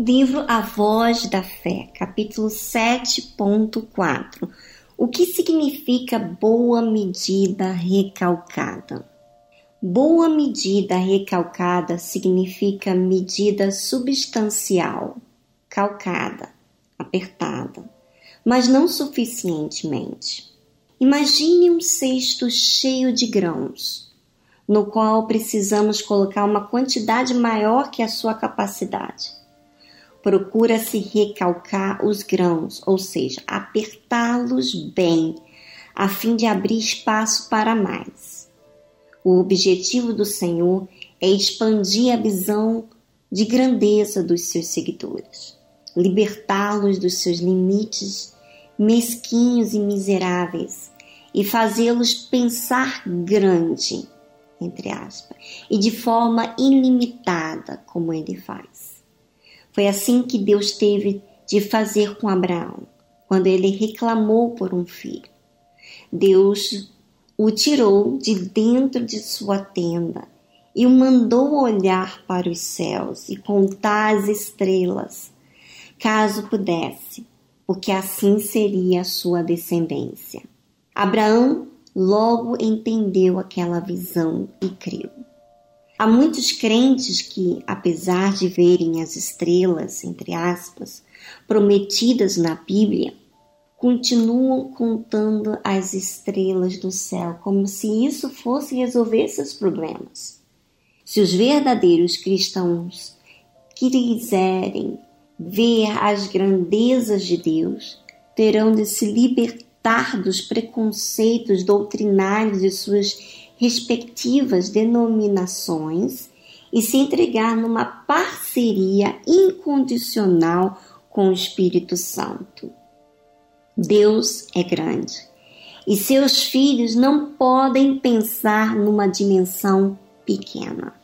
Livro A Voz da Fé, capítulo 7.4 O que significa boa medida recalcada? Boa medida recalcada significa medida substancial, calcada, apertada, mas não suficientemente. Imagine um cesto cheio de grãos, no qual precisamos colocar uma quantidade maior que a sua capacidade procura-se recalcar os grãos, ou seja, apertá-los bem, a fim de abrir espaço para mais. O objetivo do Senhor é expandir a visão de grandeza dos seus seguidores, libertá-los dos seus limites mesquinhos e miseráveis e fazê-los pensar grande, entre aspas, e de forma ilimitada, como ele faz. Foi assim que Deus teve de fazer com Abraão, quando ele reclamou por um filho. Deus o tirou de dentro de sua tenda e o mandou olhar para os céus e contar as estrelas, caso pudesse, porque assim seria a sua descendência. Abraão logo entendeu aquela visão e creu. Há muitos crentes que, apesar de verem as estrelas, entre aspas, prometidas na Bíblia, continuam contando as estrelas do céu como se isso fosse resolver seus problemas. Se os verdadeiros cristãos quiserem ver as grandezas de Deus, terão de se libertar dos preconceitos doutrinários de suas respectivas denominações e se entregar numa parceria incondicional com o Espírito Santo. Deus é grande e seus filhos não podem pensar numa dimensão pequena.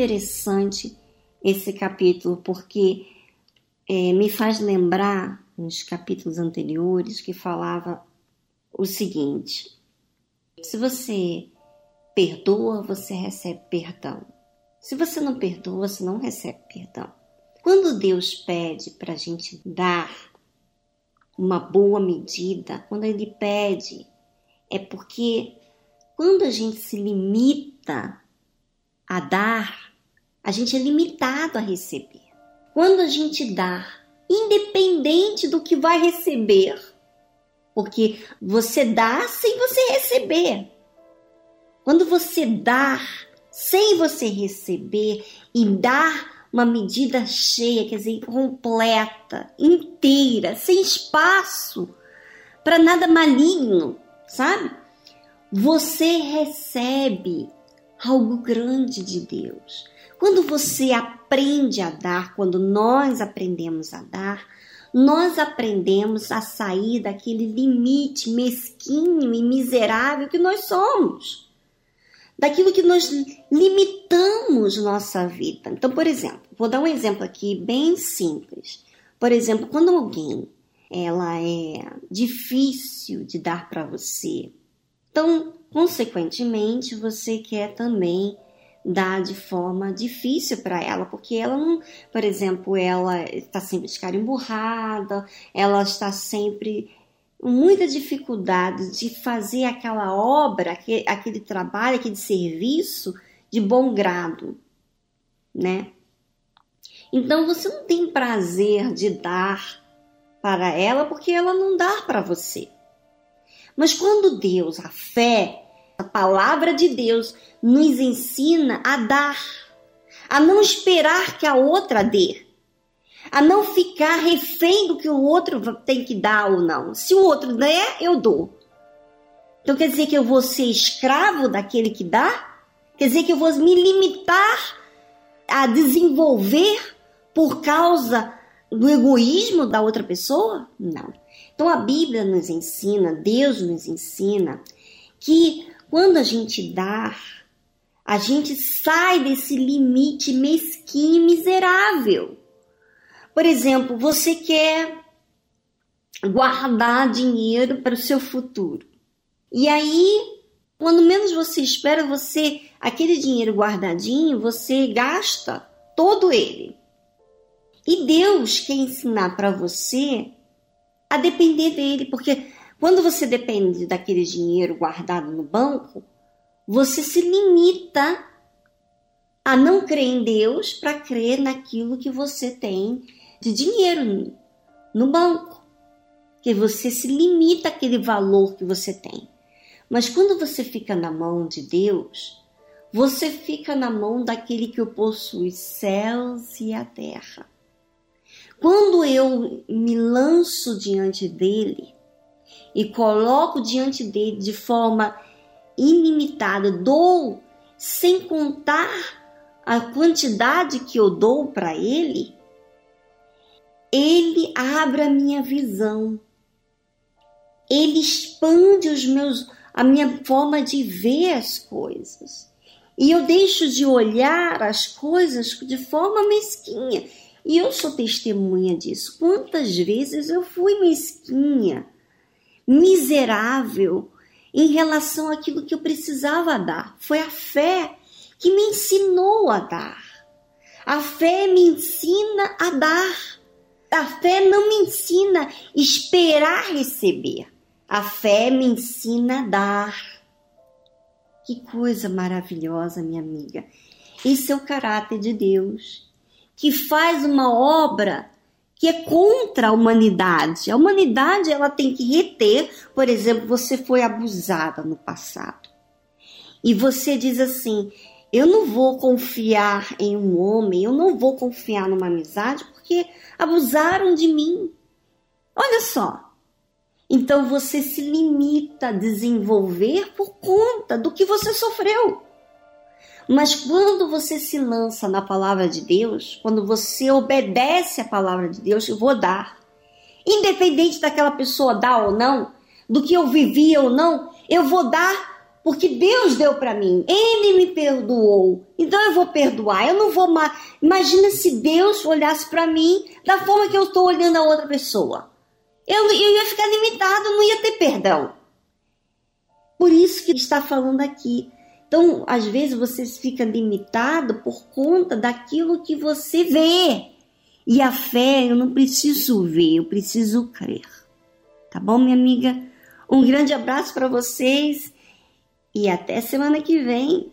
Interessante esse capítulo, porque é, me faz lembrar nos capítulos anteriores que falava o seguinte: se você perdoa, você recebe perdão. Se você não perdoa, você não recebe perdão. Quando Deus pede para a gente dar uma boa medida, quando Ele pede, é porque quando a gente se limita a dar, a gente é limitado a receber. Quando a gente dá, independente do que vai receber, porque você dá sem você receber. Quando você dá sem você receber e dar uma medida cheia, quer dizer, completa, inteira, sem espaço para nada maligno, sabe? Você recebe algo grande de Deus. Quando você aprende a dar, quando nós aprendemos a dar, nós aprendemos a sair daquele limite mesquinho e miserável que nós somos daquilo que nós limitamos nossa vida. Então, por exemplo, vou dar um exemplo aqui bem simples. Por exemplo, quando alguém ela é difícil de dar para você, então, consequentemente, você quer também dar de forma difícil para ela, porque ela não, por exemplo, ela está sempre de cara emburrada, ela está sempre muita dificuldade de fazer aquela obra, aquele, trabalho, aquele serviço de bom grado, né? Então você não tem prazer de dar para ela porque ela não dá para você. Mas quando Deus, a fé, a palavra de Deus nos ensina a dar, a não esperar que a outra dê, a não ficar refém do que o outro tem que dar ou não. Se o outro der, eu dou. Então quer dizer que eu vou ser escravo daquele que dá? Quer dizer que eu vou me limitar a desenvolver por causa do egoísmo da outra pessoa? Não. Então a Bíblia nos ensina, Deus nos ensina que quando a gente dá, a gente sai desse limite mesquinho e miserável. Por exemplo, você quer guardar dinheiro para o seu futuro. E aí, quando menos você espera, você aquele dinheiro guardadinho, você gasta todo ele. E Deus quer ensinar para você a depender dele, porque quando você depende daquele dinheiro guardado no banco, você se limita a não crer em Deus para crer naquilo que você tem de dinheiro no banco, que você se limita àquele valor que você tem. Mas quando você fica na mão de Deus, você fica na mão daquele que possui os céus e a terra. Quando eu me lanço diante dele e coloco diante dele de forma ilimitada, dou sem contar a quantidade que eu dou para ele, ele abre a minha visão. Ele expande os meus a minha forma de ver as coisas. E eu deixo de olhar as coisas de forma mesquinha. E eu sou testemunha disso. Quantas vezes eu fui mesquinha, miserável em relação àquilo que eu precisava dar. Foi a fé que me ensinou a dar. A fé me ensina a dar. A fé não me ensina esperar receber. A fé me ensina a dar. Que coisa maravilhosa, minha amiga. Esse é o caráter de Deus, que faz uma obra que é contra a humanidade. A humanidade ela tem que reter, por exemplo, você foi abusada no passado. E você diz assim: eu não vou confiar em um homem, eu não vou confiar numa amizade, porque abusaram de mim. Olha só. Então você se limita a desenvolver por conta do que você sofreu. Mas quando você se lança na palavra de Deus, quando você obedece a palavra de Deus, eu vou dar. Independente daquela pessoa dar ou não, do que eu vivi ou não, eu vou dar porque Deus deu para mim. Ele me perdoou. Então eu vou perdoar. Eu não vou mais. Imagina se Deus olhasse para mim da forma que eu estou olhando a outra pessoa. Eu, eu ia ficar limitado, não ia ter perdão. Por isso que está falando aqui. Então, às vezes você fica limitado por conta daquilo que você vê. E a fé, eu não preciso ver, eu preciso crer. Tá bom, minha amiga? Um grande abraço para vocês e até semana que vem.